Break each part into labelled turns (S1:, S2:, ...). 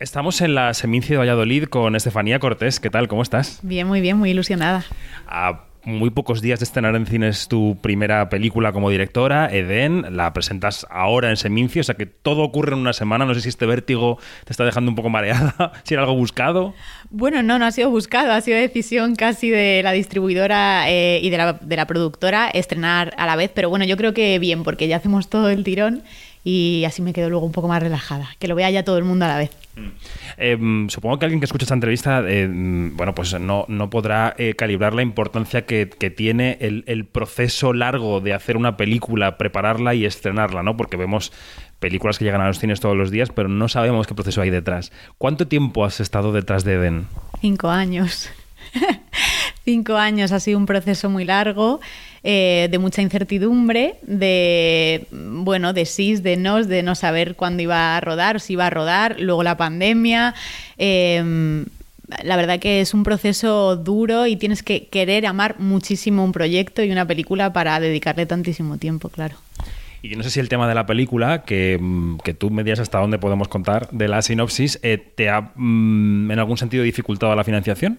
S1: Estamos en la Seminci de Valladolid con Estefanía Cortés. ¿Qué tal? ¿Cómo estás?
S2: Bien, muy bien, muy ilusionada.
S1: A muy pocos días de estrenar en cines tu primera película como directora, Eden, la presentas ahora en Seminci, o sea que todo ocurre en una semana. No sé si este vértigo te está dejando un poco mareada, si era algo buscado.
S2: Bueno, no, no ha sido buscado, ha sido decisión casi de la distribuidora eh, y de la, de la productora estrenar a la vez, pero bueno, yo creo que bien, porque ya hacemos todo el tirón y así me quedo luego un poco más relajada, que lo vea ya todo el mundo a la vez.
S1: Eh, supongo que alguien que escucha esta entrevista, eh, bueno, pues no, no podrá eh, calibrar la importancia que, que tiene el, el, proceso largo de hacer una película, prepararla y estrenarla, ¿no? Porque vemos películas que llegan a los cines todos los días, pero no sabemos qué proceso hay detrás. ¿Cuánto tiempo has estado detrás de Eden?
S2: Cinco años. Cinco años ha sido un proceso muy largo, eh, de mucha incertidumbre, de bueno, de sí, de no, de no saber cuándo iba a rodar, si iba a rodar, luego la pandemia. Eh, la verdad que es un proceso duro y tienes que querer amar muchísimo un proyecto y una película para dedicarle tantísimo tiempo, claro.
S1: Y no sé si el tema de la película, que, que tú me digas hasta dónde podemos contar de la sinopsis, eh, ¿te ha mm, en algún sentido dificultado la financiación?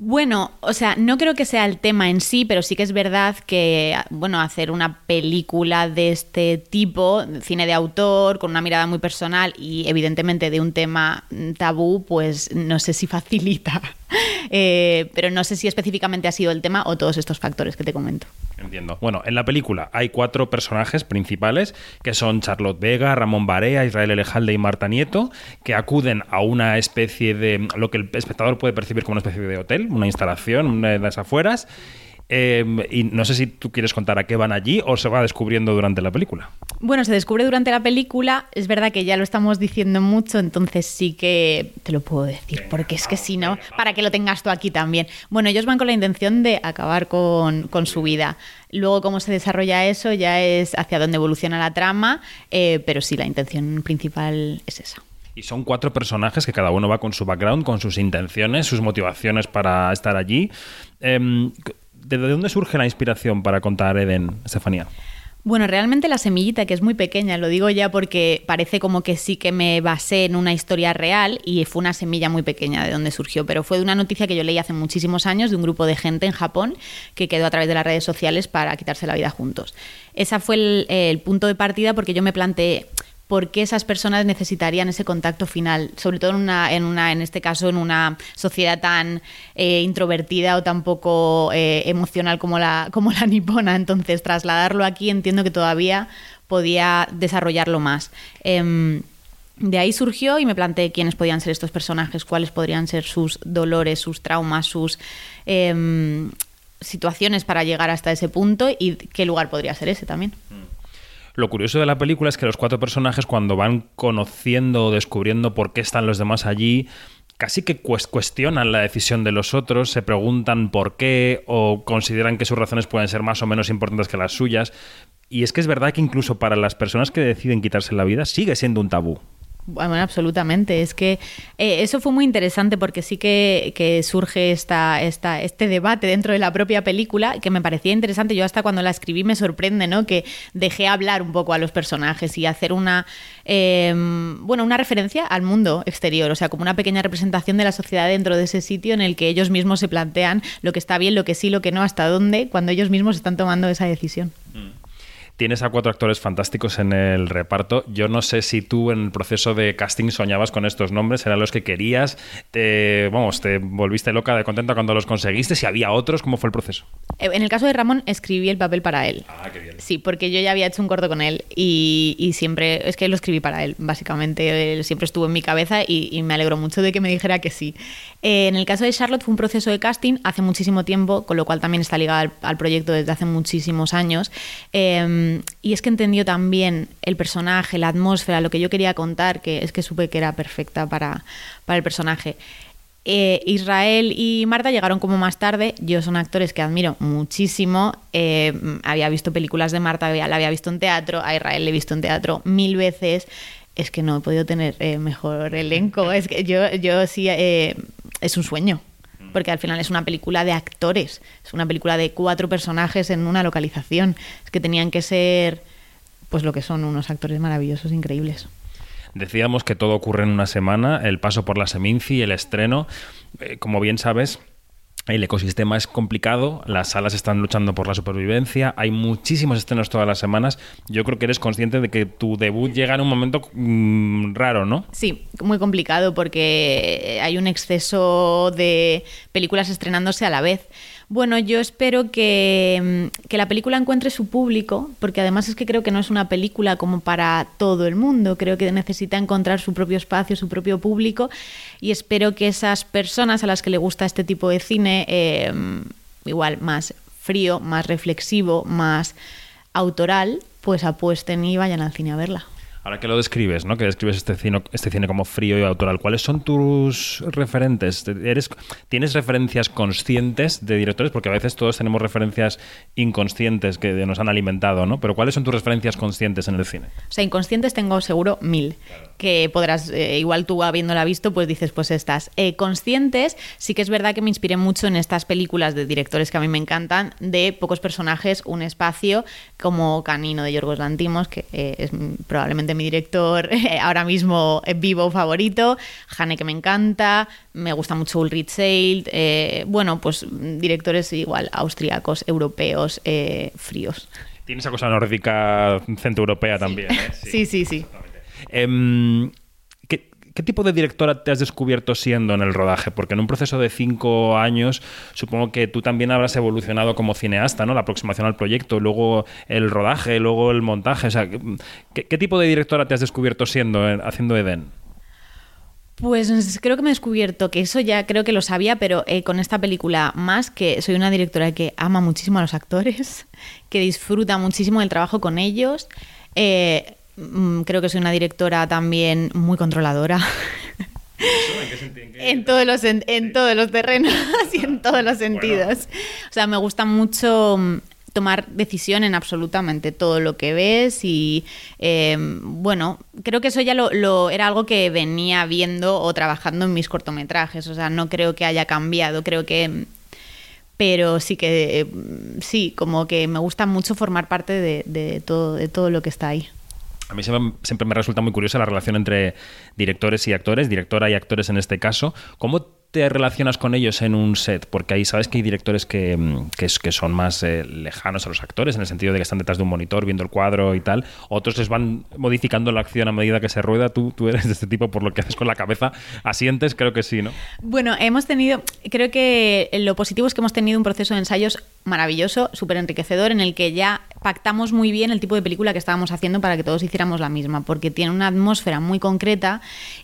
S2: Bueno, o sea, no creo que sea el tema en sí, pero sí que es verdad que, bueno, hacer una película de este tipo, cine de autor, con una mirada muy personal y evidentemente de un tema tabú, pues no sé si facilita. Eh, pero no sé si específicamente ha sido el tema o todos estos factores que te comento.
S1: Entiendo. Bueno, en la película hay cuatro personajes principales que son Charlotte Vega, Ramón Barea, Israel Elejalde y Marta Nieto, que acuden a una especie de lo que el espectador puede percibir como una especie de hotel, una instalación, una de las afueras. Eh, y no sé si tú quieres contar a qué van allí o se va descubriendo durante la película.
S2: Bueno, se descubre durante la película. Es verdad que ya lo estamos diciendo mucho, entonces sí que te lo puedo decir, porque es que si no, para que lo tengas tú aquí también. Bueno, ellos van con la intención de acabar con, con su vida. Luego, cómo se desarrolla eso ya es hacia dónde evoluciona la trama, eh, pero sí, la intención principal es esa.
S1: Y son cuatro personajes que cada uno va con su background, con sus intenciones, sus motivaciones para estar allí. Eh, ¿De dónde surge la inspiración para contar Eden, Estefanía?
S2: Bueno, realmente la semillita, que es muy pequeña, lo digo ya porque parece como que sí que me basé en una historia real y fue una semilla muy pequeña de donde surgió, pero fue de una noticia que yo leí hace muchísimos años de un grupo de gente en Japón que quedó a través de las redes sociales para quitarse la vida juntos. Ese fue el, el punto de partida porque yo me planteé, por qué esas personas necesitarían ese contacto final, sobre todo en una, en una, en este caso, en una sociedad tan eh, introvertida o tan poco eh, emocional como la, como la nipona. Entonces, trasladarlo aquí entiendo que todavía podía desarrollarlo más. Eh, de ahí surgió y me planteé quiénes podían ser estos personajes, cuáles podrían ser sus dolores, sus traumas, sus em, situaciones para llegar hasta ese punto y qué lugar podría ser ese también.
S1: Lo curioso de la película es que los cuatro personajes cuando van conociendo o descubriendo por qué están los demás allí, casi que cuestionan la decisión de los otros, se preguntan por qué o consideran que sus razones pueden ser más o menos importantes que las suyas. Y es que es verdad que incluso para las personas que deciden quitarse la vida sigue siendo un tabú.
S2: Bueno, absolutamente. Es que eh, eso fue muy interesante porque sí que, que, surge esta, esta, este debate dentro de la propia película que me parecía interesante. Yo hasta cuando la escribí me sorprende, ¿no? Que dejé hablar un poco a los personajes y hacer una, eh, bueno, una referencia al mundo exterior, o sea, como una pequeña representación de la sociedad dentro de ese sitio en el que ellos mismos se plantean lo que está bien, lo que sí, lo que no, hasta dónde, cuando ellos mismos están tomando esa decisión.
S1: Mm. Tienes a cuatro actores fantásticos en el reparto. Yo no sé si tú en el proceso de casting soñabas con estos nombres, eran los que querías. Te, vamos, te volviste loca de contenta cuando los conseguiste. Si había otros, ¿cómo fue el proceso?
S2: En el caso de Ramón, escribí el papel para él.
S1: Ah, qué bien.
S2: Sí, porque yo ya había hecho un corto con él y, y siempre, es que lo escribí para él, básicamente. Él siempre estuvo en mi cabeza y, y me alegro mucho de que me dijera que sí. Eh, en el caso de Charlotte fue un proceso de casting hace muchísimo tiempo, con lo cual también está ligado al, proyecto desde hace muchísimos años. Eh, y es que entendió también el personaje, la atmósfera, lo que yo quería contar, que es que supe que era perfecta para, para el personaje. Eh, Israel y Marta llegaron como más tarde. Yo son actores que admiro muchísimo. Eh, había visto películas de Marta, la había visto en teatro, a Israel le he visto en teatro mil veces. Es que no he podido tener eh, mejor elenco. Es que yo, yo sí, es un sueño porque al final es una película de actores, es una película de cuatro personajes en una localización, es que tenían que ser pues lo que son unos actores maravillosos, increíbles.
S1: Decíamos que todo ocurre en una semana, el paso por la Seminci, el estreno. Eh, como bien sabes, el ecosistema es complicado, las salas están luchando por la supervivencia, hay muchísimos estrenos todas las semanas. Yo creo que eres consciente de que tu debut llega en un momento mm, raro, ¿no?
S2: Sí, muy complicado porque hay un exceso de películas estrenándose a la vez. Bueno, yo espero que, mm, que, la película encuentre su público, porque además es que creo que no es una película como para todo el mundo, creo que necesita encontrar su propio espacio, su propio público, y espero que esas personas a las que le gusta este tipo de cine, eh, igual más frío, más reflexivo, más autoral, pues apuesten y vayan al cine a verla.
S1: Ahora que lo describes, ¿no? Que describes este cine, este cine como frío y autoral, ¿cuáles son tus referentes? ¿Eres, ¿Tienes referencias conscientes de directores? Porque a veces todos tenemos referencias inconscientes que nos han alimentado, ¿no? Pero ¿cuáles son tus referencias conscientes en el cine?
S2: O sea, inconscientes tengo seguro mil. Que podrás, eh, igual tú habiéndola visto, pues dices, pues estas. Eh, conscientes, sí que es verdad que me inspiré mucho en estas películas de directores que a mí me encantan, de pocos personajes, un espacio, como Canino de Yorgos Lantimos, que eh, es probablemente mi director ahora mismo vivo favorito, Hane que me encanta, me gusta mucho Ulrich Seil, eh, bueno, pues directores igual austriacos, europeos, eh, fríos.
S1: Tiene esa cosa nórdica centroeuropea también. ¿eh?
S2: Sí, sí, sí.
S1: ¿Qué tipo de directora te has descubierto siendo en el rodaje? Porque en un proceso de cinco años supongo que tú también habrás evolucionado como cineasta, ¿no? La aproximación al proyecto, luego el rodaje, luego el montaje. O sea, ¿qué, tipo de directora te has descubierto siendo, haciendo Eden?
S2: Pues creo que me he descubierto que eso ya creo que lo sabía, pero eh, con esta película más que soy una directora que ama muchísimo a los actores, que disfruta muchísimo del trabajo con ellos. Eh, creo que soy una directora también muy controladora. ¿En, todos los en, todos los terrenos y en todos los sentidos. O sea, me gusta mucho mm, tomar decisión en absolutamente todo lo que ves y em, bueno, creo que eso ya lo, era algo que venía viendo o trabajando en mis cortometrajes, o sea, no creo que haya cambiado, creo que pero sí que sí, como que me gusta mucho formar parte de, todo, de todo lo que está ahí.
S1: A mí siempre, me resulta muy curiosa la relación entre directores y actores, directora y actores en este caso. ¿Cómo te relacionas con ellos en un set? Porque ahí sabes que hay directores que, mm, que, son más eh, lejanos a los actores, en el sentido de que están detrás de un monitor viendo el cuadro y tal. Otros les van modificando la acción a medida que se rueda. Tú, tú eres de este tipo por lo que haces con la cabeza. ¿Asientes? Creo que sí, ¿no?
S2: Bueno, hemos tenido, creo que lo positivo es que hemos tenido un proceso de ensayos maravilloso, súper enriquecedor, en el que ya pactamos muy bien el tipo de película que estábamos haciendo para que todos hiciéramos la misma, porque tiene una atmósfera muy concreta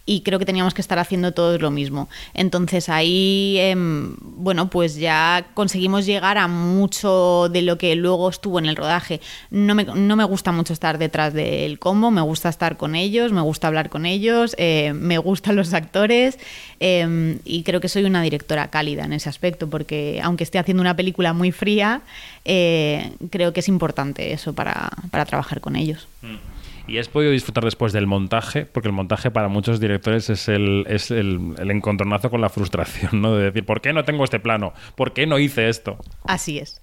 S2: y creo que teníamos que estar haciendo todos lo mismo. Entonces ahí, em, bueno, pues ya conseguimos llegar a mucho de lo que luego estuvo en el rodaje. No me, no me gusta mucho estar detrás del combo, me gusta estar con ellos, me gusta hablar con ellos, eh, me gustan los actores em, y creo que soy una directora cálida en ese aspecto, porque aunque esté haciendo una película muy fría, eh, creo que es importante eso para, para trabajar con ellos.
S1: Mm. ¿Y has podido disfrutar después del montaje? Porque el montaje para muchos directores es el, es el, el, encontronazo con la frustración, ¿no? De decir, ¿por qué no tengo este plano? ¿Por qué no hice esto?
S2: Así es.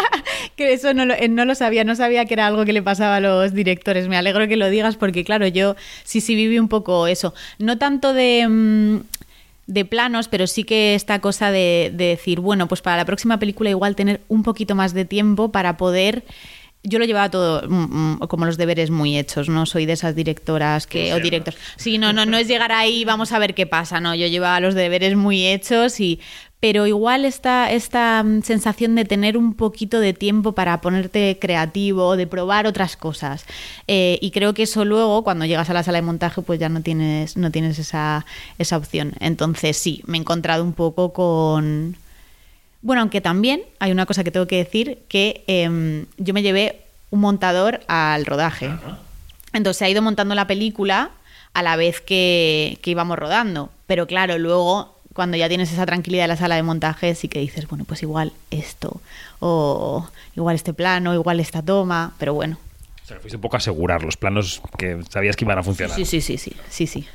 S2: que eso no lo, eh, no lo, sabía, no sabía que era algo que le pasaba a los directores. Me alegro que lo digas porque, claro, yo sí, sí viví un poco eso. No tanto de... Mm, de planos, pero sí que esta cosa de, decir, bueno, pues para la próxima película igual tener un poquito más de tiempo para poder yo lo llevaba todo mm, mm, como los deberes muy hechos, no soy de esas directoras que o directores. Sí, no, no, no es llegar ahí, vamos a ver qué pasa, no, yo llevaba los deberes muy hechos y pero igual esta, esta mm, sensación de tener un poquito de tiempo para ponerte creativo, de probar otras cosas. Eh, y creo que eso luego, cuando llegas a la sala de montaje, pues ya no tienes, no tienes esa, esa opción. Entonces sí, me he encontrado un poco con... Bueno, aunque también hay una cosa que tengo que decir, que em, yo me llevé un montador al rodaje. Entonces se ha ido montando la película a la vez que, que íbamos rodando. Pero claro, luego cuando ya tienes esa tranquilidad en la sala de montaje, sí que dices, bueno, pues igual esto, o igual este plano, igual esta toma, pero bueno.
S1: O sea, fuiste un poco a asegurar los planos que sabías que iban a funcionar.
S2: Sí, sí, sí, sí, sí, sí.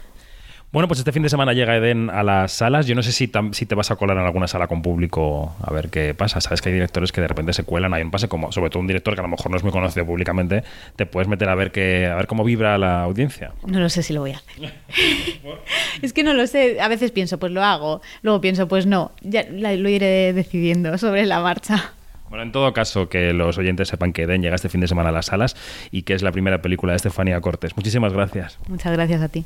S1: Bueno, pues este fin de semana llega Eden a las salas. Yo no sé si, si te vas a colar en alguna sala con público a ver qué pasa. Sabes que hay directores que de repente se cuelan, hay un pase como, sobre todo un director que a lo mejor no es muy conocido públicamente, te puedes meter a ver qué, a ver cómo vibra la audiencia.
S2: No lo sé si lo voy a hacer. es que no lo sé. A veces pienso, pues lo hago. Luego pienso, pues no. Ya lo iré decidiendo sobre la marcha.
S1: Bueno, en todo caso, que los oyentes sepan que Eden llega este fin de semana a las salas y que es la primera película de Estefanía Cortés. Muchísimas gracias.
S2: Muchas gracias a ti.